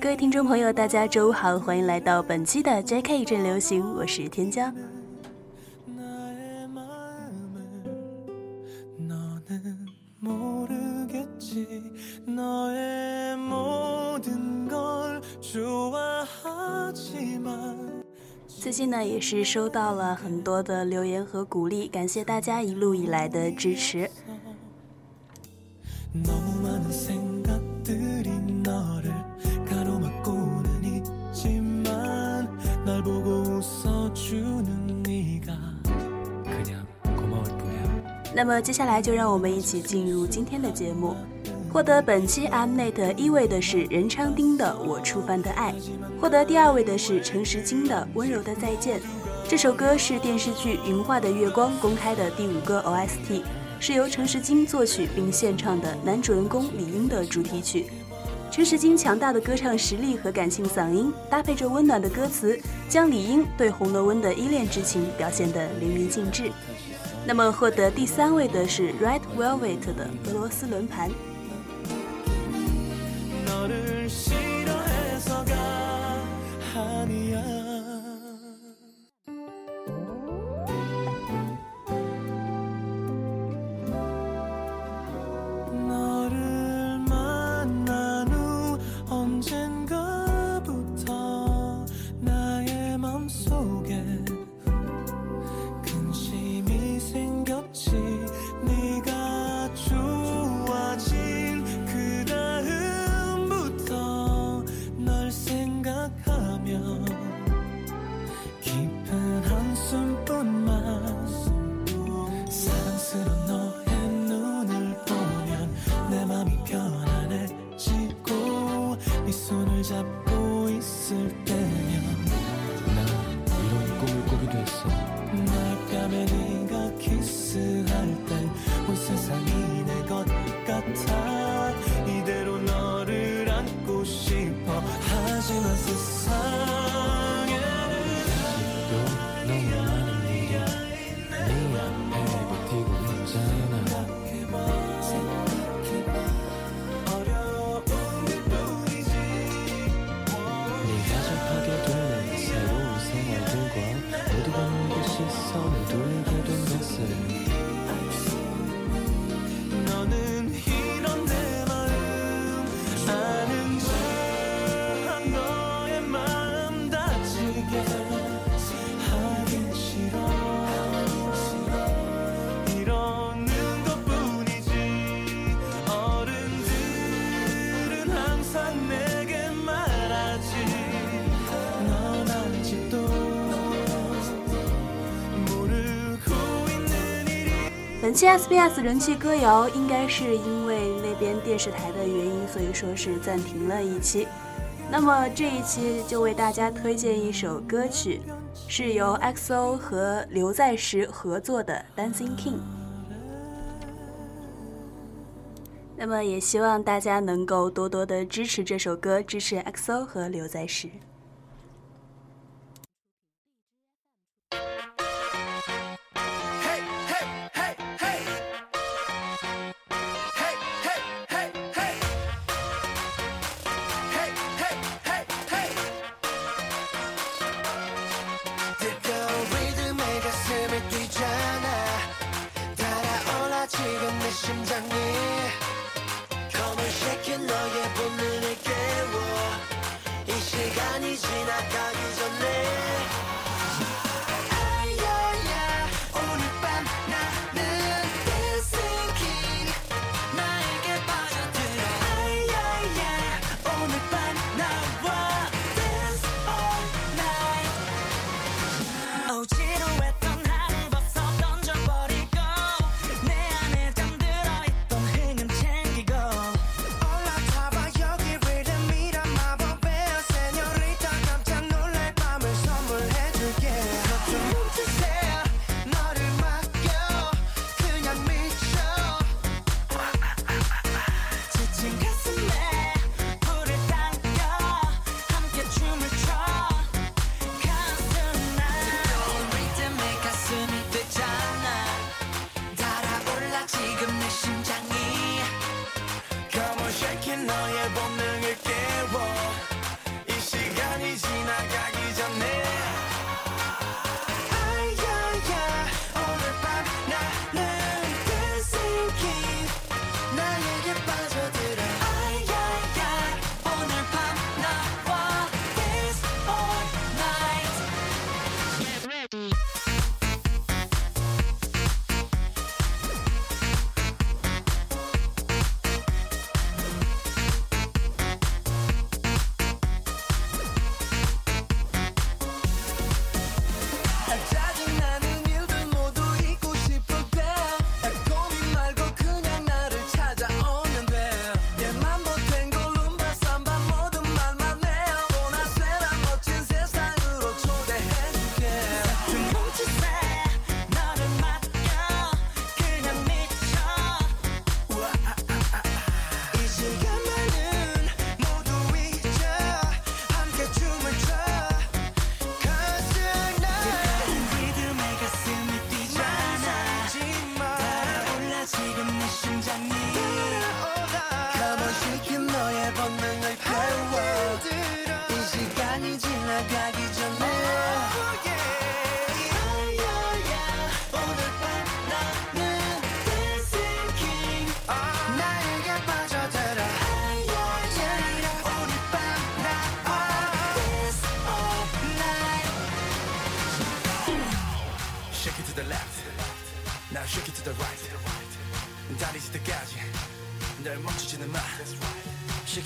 各位听众朋友，大家周五好，欢迎来到本期的 J.K. 正流行，我是天骄。最近呢，也是收到了很多的留言和鼓励，感谢大家一路以来的支持。那么接下来就让我们一起进入今天的节目。获得本期 Mnet 一位的是任昌丁的《我触犯的爱》，获得第二位的是陈时金的《温柔的再见》。这首歌是电视剧《云画的月光》公开的第五个 OST，是由陈时金作曲并献唱的男主人公李英的主题曲。陈时金强大的歌唱实力和感性嗓音，搭配着温暖的歌词，将李英对红楼梦的依恋之情表现得淋漓尽致。那么获得第三位的是 Red Velvet 的《俄罗斯轮盘》。期 SBS 人气歌谣应该是因为那边电视台的原因，所以说是暂停了一期。那么这一期就为大家推荐一首歌曲，是由 XO 和刘在石合作的《Dancing King》。那么也希望大家能够多多的支持这首歌，支持 XO 和刘在石。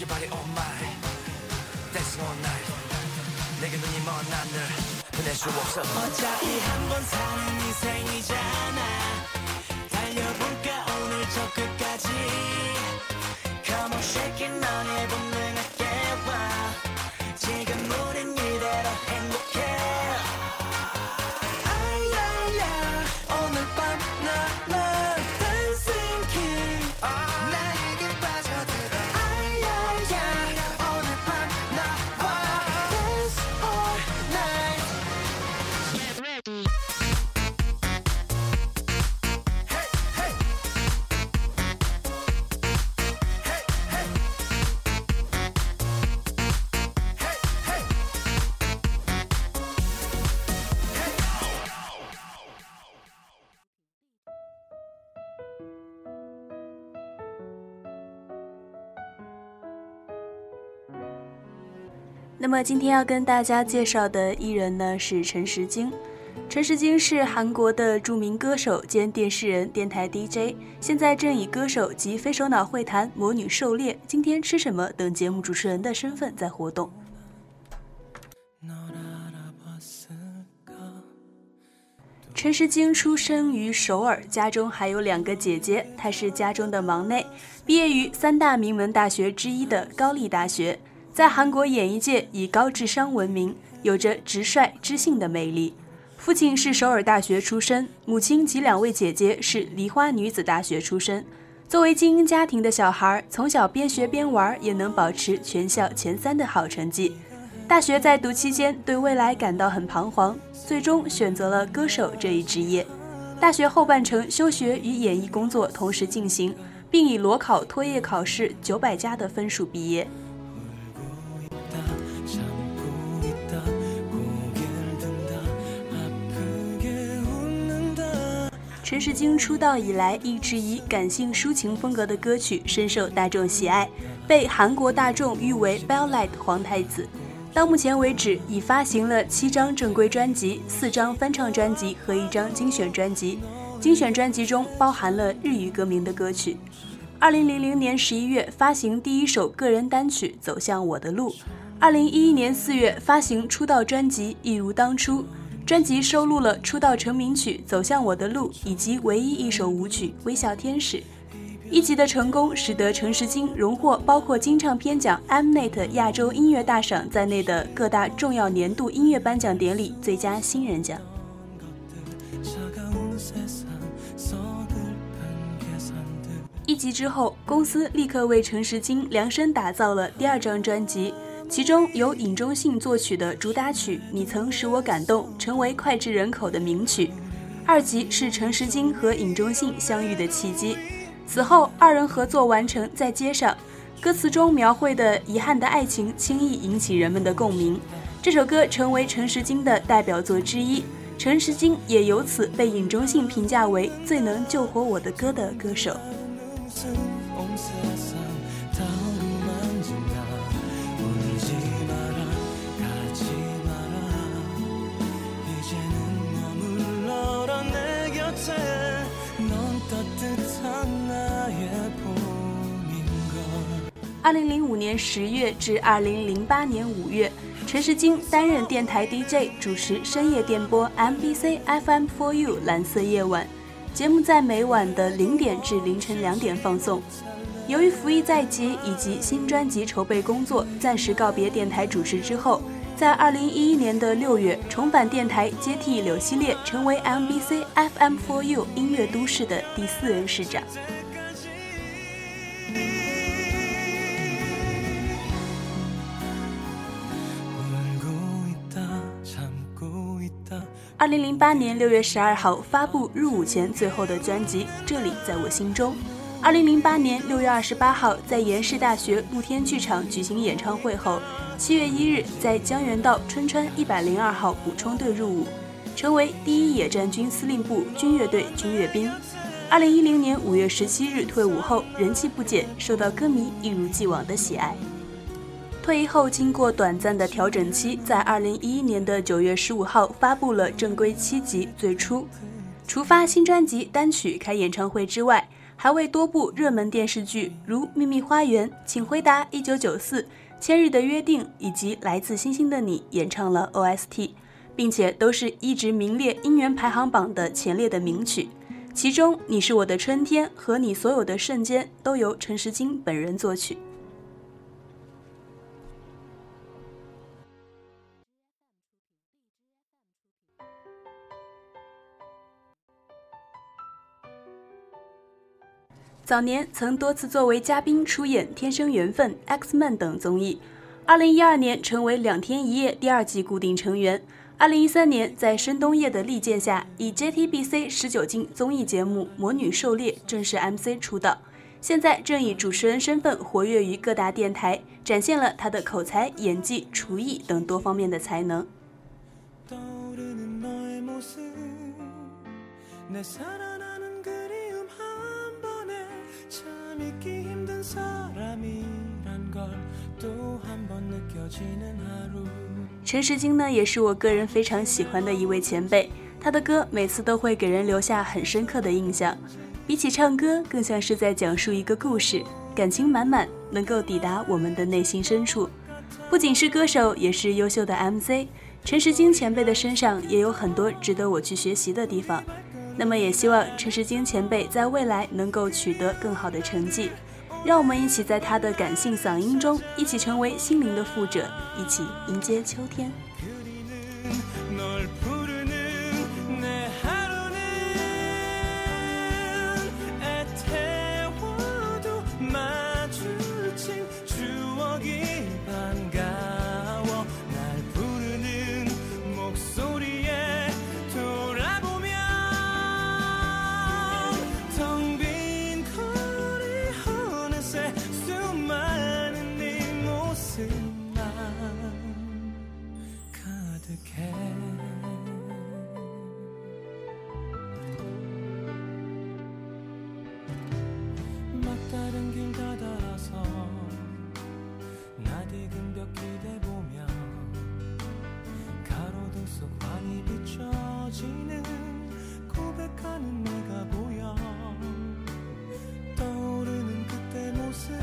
your body on mine Dancing all night 내게 눈이 먼 난을 보낼 수 없어 어차피 한 번 사는 인생이잖아 那么今天要跟大家介绍的艺人呢，是陈时京。陈时京是韩国的著名歌手兼电视人、电台 DJ 现在正以歌手及非首脑会谈、魔女狩猎、今天吃什么等节目主持人的身份在活动。陈时京出生于首尔，家中还有两个姐姐，她是家中的忙内，毕业于三大名门大学之一的高丽大学。在韩国演艺界以高智商闻名，有着直率知性的魅力。父亲是首尔大学出身，母亲及两位姐姐是梨花女子大学出身。作为精英家庭的小孩，从小边学边玩，也能保持全校前三的好成绩。大学在读期间，对未来感到很彷徨，最终选择了歌手这一职业。大学后半程，休学与演艺工作同时进行，并以裸考、托业考试九百加的分数毕业。陈世京出道以来，一直以感性抒情风格的歌曲深受大众喜爱，被韩国大众誉为 “Bellite 皇太子”。到目前为止，已发行了七张正规专辑、四张翻唱专辑和一张精选专辑。精选专辑中包含了日语歌名的歌曲。二零零零年十一月发行第一首个人单曲《走向我的路》，二零一一年四月发行出道专辑《一如当初》。专辑收录了出道成名曲走向我的路以及唯一一首舞曲微笑天使。一集的成功使得程时金荣获包括金唱片奖、Mnet 亚洲音乐大赏在内的各大重要年度音乐颁奖典礼最佳新人奖。一集之后，公司立刻为程时金量身打造了第二张专辑。其中由尹忠信作曲的主打曲《你曾使我感动》成为脍炙人口的名曲。二集是陈时金和尹忠信相遇的契机，此后二人合作完成《在街上》，歌词中描绘的遗憾的爱情轻易引起人们的共鸣。这首歌成为陈时金的代表作之一，陈时金也由此被尹忠信评价为最能救活我的歌的歌手。二零零五年十月至二零零八年五月，陈时金担任电台 DJ，主持深夜电波 MBC FM For You 蓝色夜晚。节目在每晚的零点至凌晨两点放送。由于服役在即以及新专辑筹备工作，暂时告别电台主持之后，在二零一一年的六月重返电台，接替柳希烈，成为 MBC FM For You 音乐都市的第四任市长。二零零八年六月十二号发布入伍前最后的专辑《这里在我心中》。二零零八年六月二十八号在延世大学露天剧场举行演唱会后，七月一日在江原道春川一百零二号补充队入伍，成为第一野战军司令部军乐队军乐兵。二零一零年五月十七日退伍后，人气不减，受到歌迷一如既往的喜爱。退役后，经过短暂的调整期，在二零一一年的九月十五号发布了正规七辑《最初》。除发新专辑单曲、开演唱会之外，还为多部热门电视剧如《秘密花园》《请回答一九九四》《千日的约定》以及《来自星星的你》演唱了 OST，并且都是一直名列音源排行榜的前列的名曲。其中，《你是我的春天》和《你所有的瞬间》都由陈时金本人作曲。早年曾多次作为嘉宾出演《天生缘分》《X Man》等综艺。二零一二年成为《两天一夜》第二季固定成员。二零一三年在申东烨的力荐下，以 JTBC 十九金综艺节目《魔女狩猎》正式 MC 出道。现在正以主持人身份活跃于各大电台，展现了他的口才、演技、厨艺等多方面的才能。陈时金呢，也是我个人非常喜欢的一位前辈。他的歌每次都会给人留下很深刻的印象，比起唱歌，更像是在讲述一个故事，感情满满，能够抵达我们的内心深处。不仅是歌手，也是优秀的 MC。陈时金前辈的身上也有很多值得我去学习的地方。那么，也希望陈世金前辈在未来能够取得更好的成绩。让我们一起在他的感性嗓音中，一起成为心灵的富者，一起迎接秋天。 막다른 길 다다라서 나디근 벽 기대보며 가로등 속 환히 비춰지는 고백하는 내가 보여. 떠오르는 그때 모습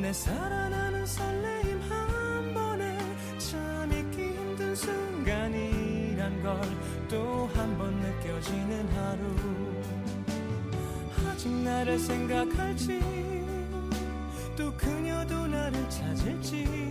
내 살아나는 설레임 한 번에 참 잊기 힘든 순간이란 걸 또 한 번 느껴지는 하루. 다신 나를 생각할지 또 그녀도 나를 찾을지.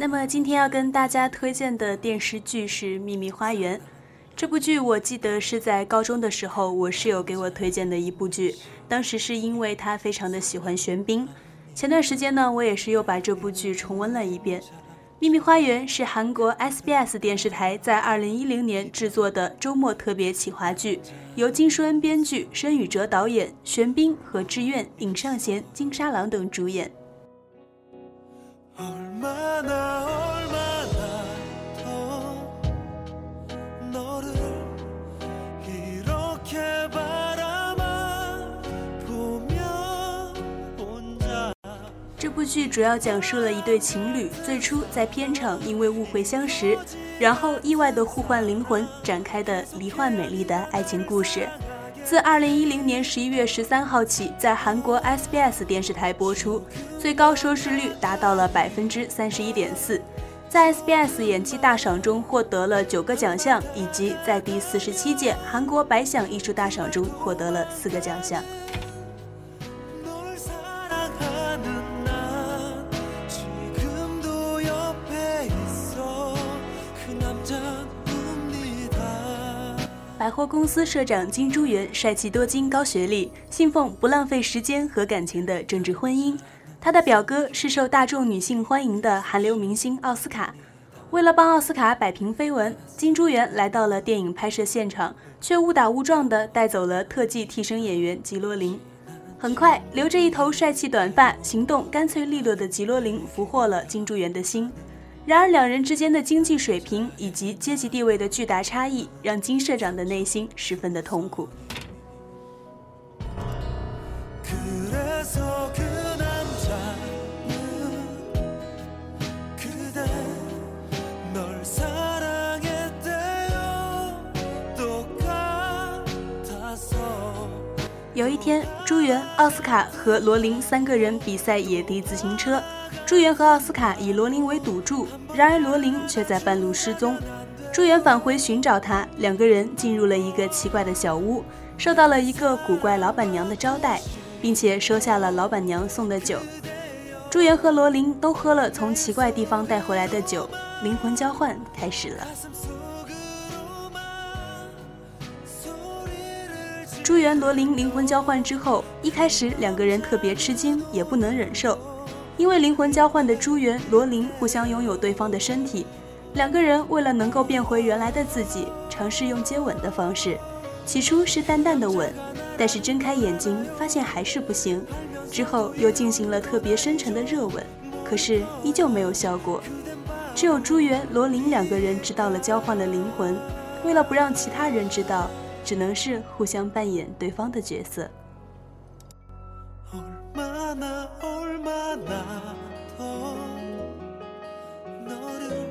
那么今天要跟大家推荐的电视剧是《秘密花园》。这部剧我记得是在高中的时候，我室友给我推荐的一部剧。当时是因为他非常的喜欢玄彬。前段时间呢，我也是又把这部剧重温了一遍。《秘密花园》是韩国 SBS 电视台在2010年制作的周末特别企划剧，由金书恩编剧，申宇哲导演，玄彬、和志愿、尹尚贤、金沙朗等主演。얼마나 얼마나 더 너를 이렇게 바라만 보며 혼자 这部剧主要讲述了一对情侣最初在片场因为误会相识，然后意外的互换灵魂展开的离幻美丽的爱情故事。 自二零一零年十一月十三号起，在韩国 SBS 电视台播出，最高收视率达到了百分之三十一点四，在 SBS 演技大赏中获得了九个奖项，以及在第四十七届韩国百想艺术大赏中获得了四个奖项。百货公司社长金珠元帅气多金、高学历，信奉不浪费时间和感情的政治婚姻。他的表哥是受大众女性欢迎的韩流明星奥斯卡。为了帮奥斯卡摆平绯闻，金珠元来到了电影拍摄现场，却误打误撞地带走了特技替身演员吉罗琳。很快，留着一头帅气短发、行动干脆利落的吉罗琳俘获了金珠元的心。然而，两人之间的经济水平以及阶级地位的巨大差异，让金社长的内心十分的痛苦。有一天，朱元、奥斯卡和罗琳三个人比赛野地自行车。朱元和奥斯卡以罗琳为赌注，然而罗琳却在半路失踪。朱元返回寻找他，两个人进入了一个奇怪的小屋，受到了一个古怪老板娘的招待，并且收下了老板娘送的酒。朱元和罗琳都喝了从奇怪地方带回来的酒，灵魂交换开始了。朱元罗琳灵魂交换之后，一开始两个人特别吃惊，也不能忍受，因为灵魂交换的朱元、罗琳互相拥有对方的身体，两个人为了能够变回原来的自己，尝试用接吻的方式。起初是淡淡的吻，但是睁开眼睛发现还是不行，之后又进行了特别深沉的热吻，可是依旧没有效果。只有朱元、罗琳两个人知道了交换了灵魂，为了不让其他人知道。只能是互相扮演对方的角色。얼마나 얼마나 더 너를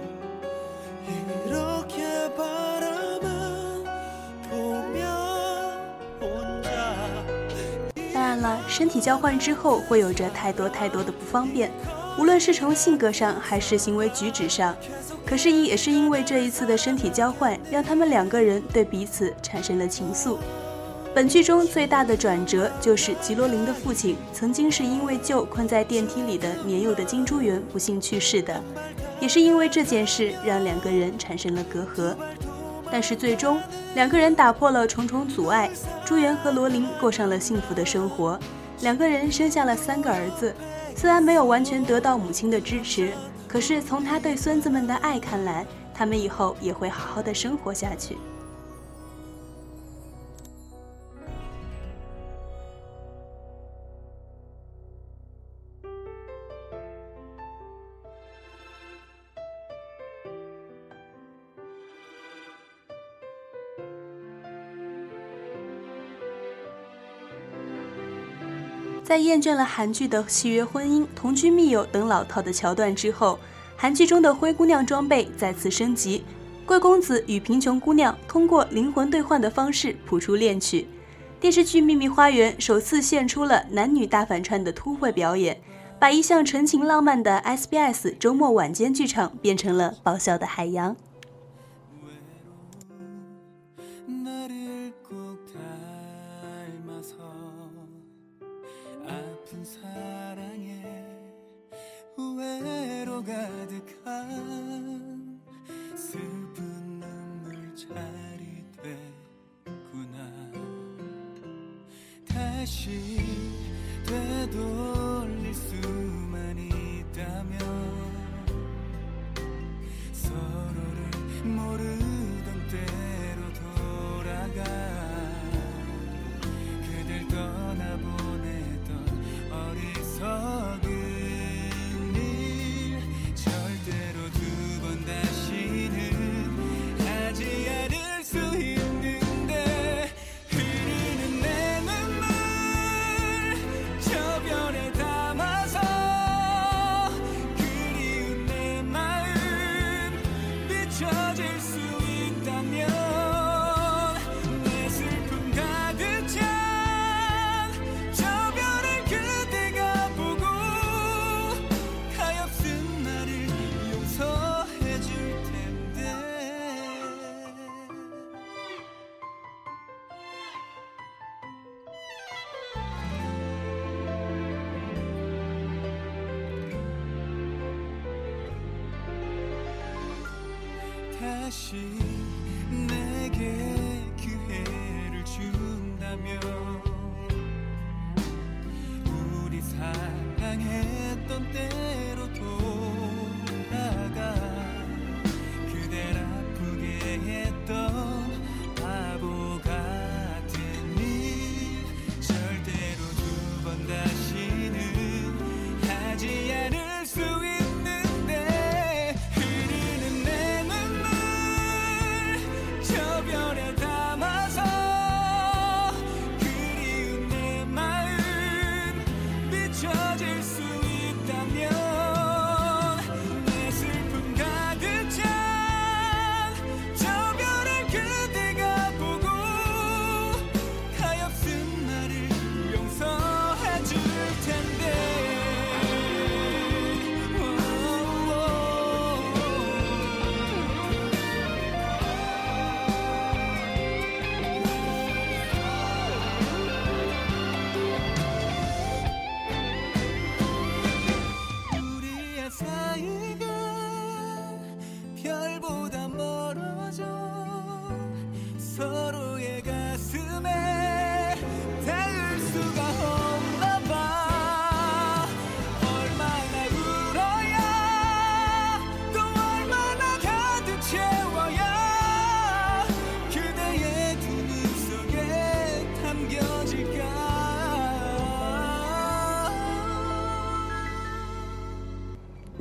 이렇게 바라만 보며 혼자 当然了，身体交换之后会有着太多太多的不方便，无论是从性格上还是行为举止上。可是也是因为这一次的身体交换，让他们两个人对彼此产生了情愫。 本剧中最大的转折就是吉罗琳的父亲曾经是因为救困在电梯里的年幼的金珠元不幸去世的，也是因为这件事让两个人产生了隔阂。但是最终两个人打破了重重阻碍，朱元和罗琳过上了幸福的生活，两个人生下了三个儿子。虽然没有完全得到母亲的支持，可是从他对孙子们的爱看来，他们以后也会好好的生活下去。在厌倦了韩剧的契约婚姻、同居密友等老套的桥段之后，韩剧中的灰姑娘装备再次升级，贵公子与贫穷姑娘通过灵魂兑换的方式谱出恋曲。电视剧《秘密花园》首次献出了男女大反串的突会表演，把一向纯情浪漫的 SBS 周末晚间剧场变成了爆笑的海洋。 가득한 슬픈 눈물 자리 됐구나. 다시 되돌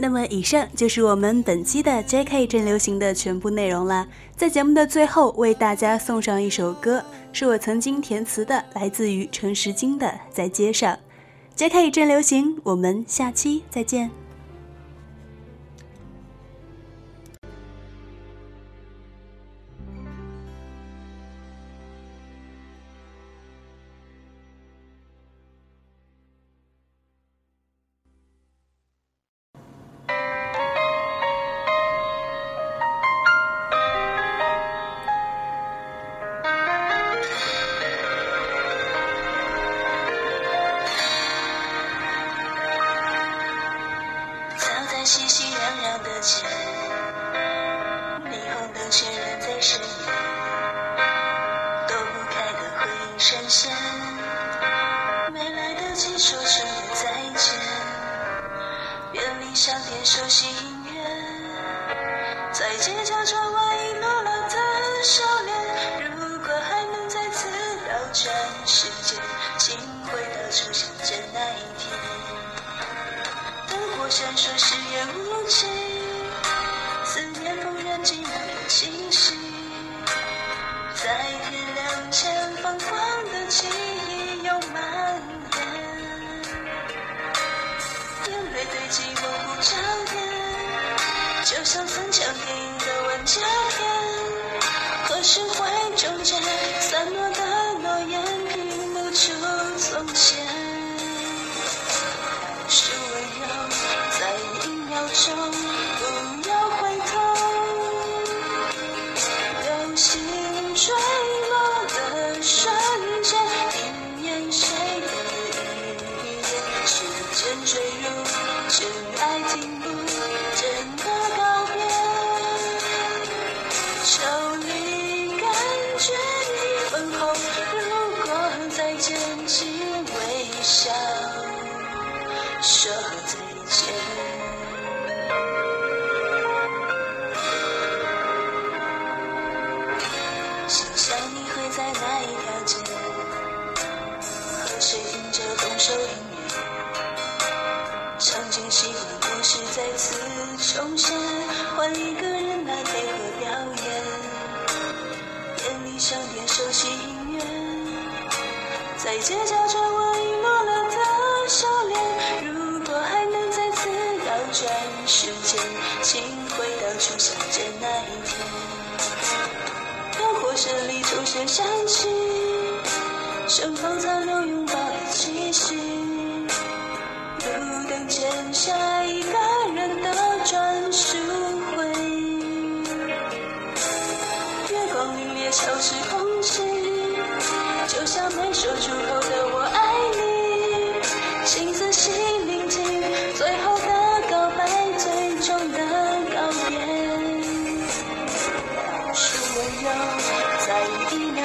那么，以上就是我们本期的 J.K. 正流行的全部内容了。在节目的最后，为大家送上一首歌，是我曾经填词的，来自于程十军的《在街上》。J.K. 一阵流行，我们下期再见。在天亮前，泛黄的记忆又蔓延，眼泪堆积模糊椒盐，就像三墙边的万霞片。何时会终结？散落的诺言拼不出从前，是温柔，在一秒钟。你嘴角转，我遗落了的笑脸。如果还能再次倒转时间，请回到初相见那一天。篝火声里，秋水响起，身后残留。你聆听最后的告白最终的告别。是我在一秒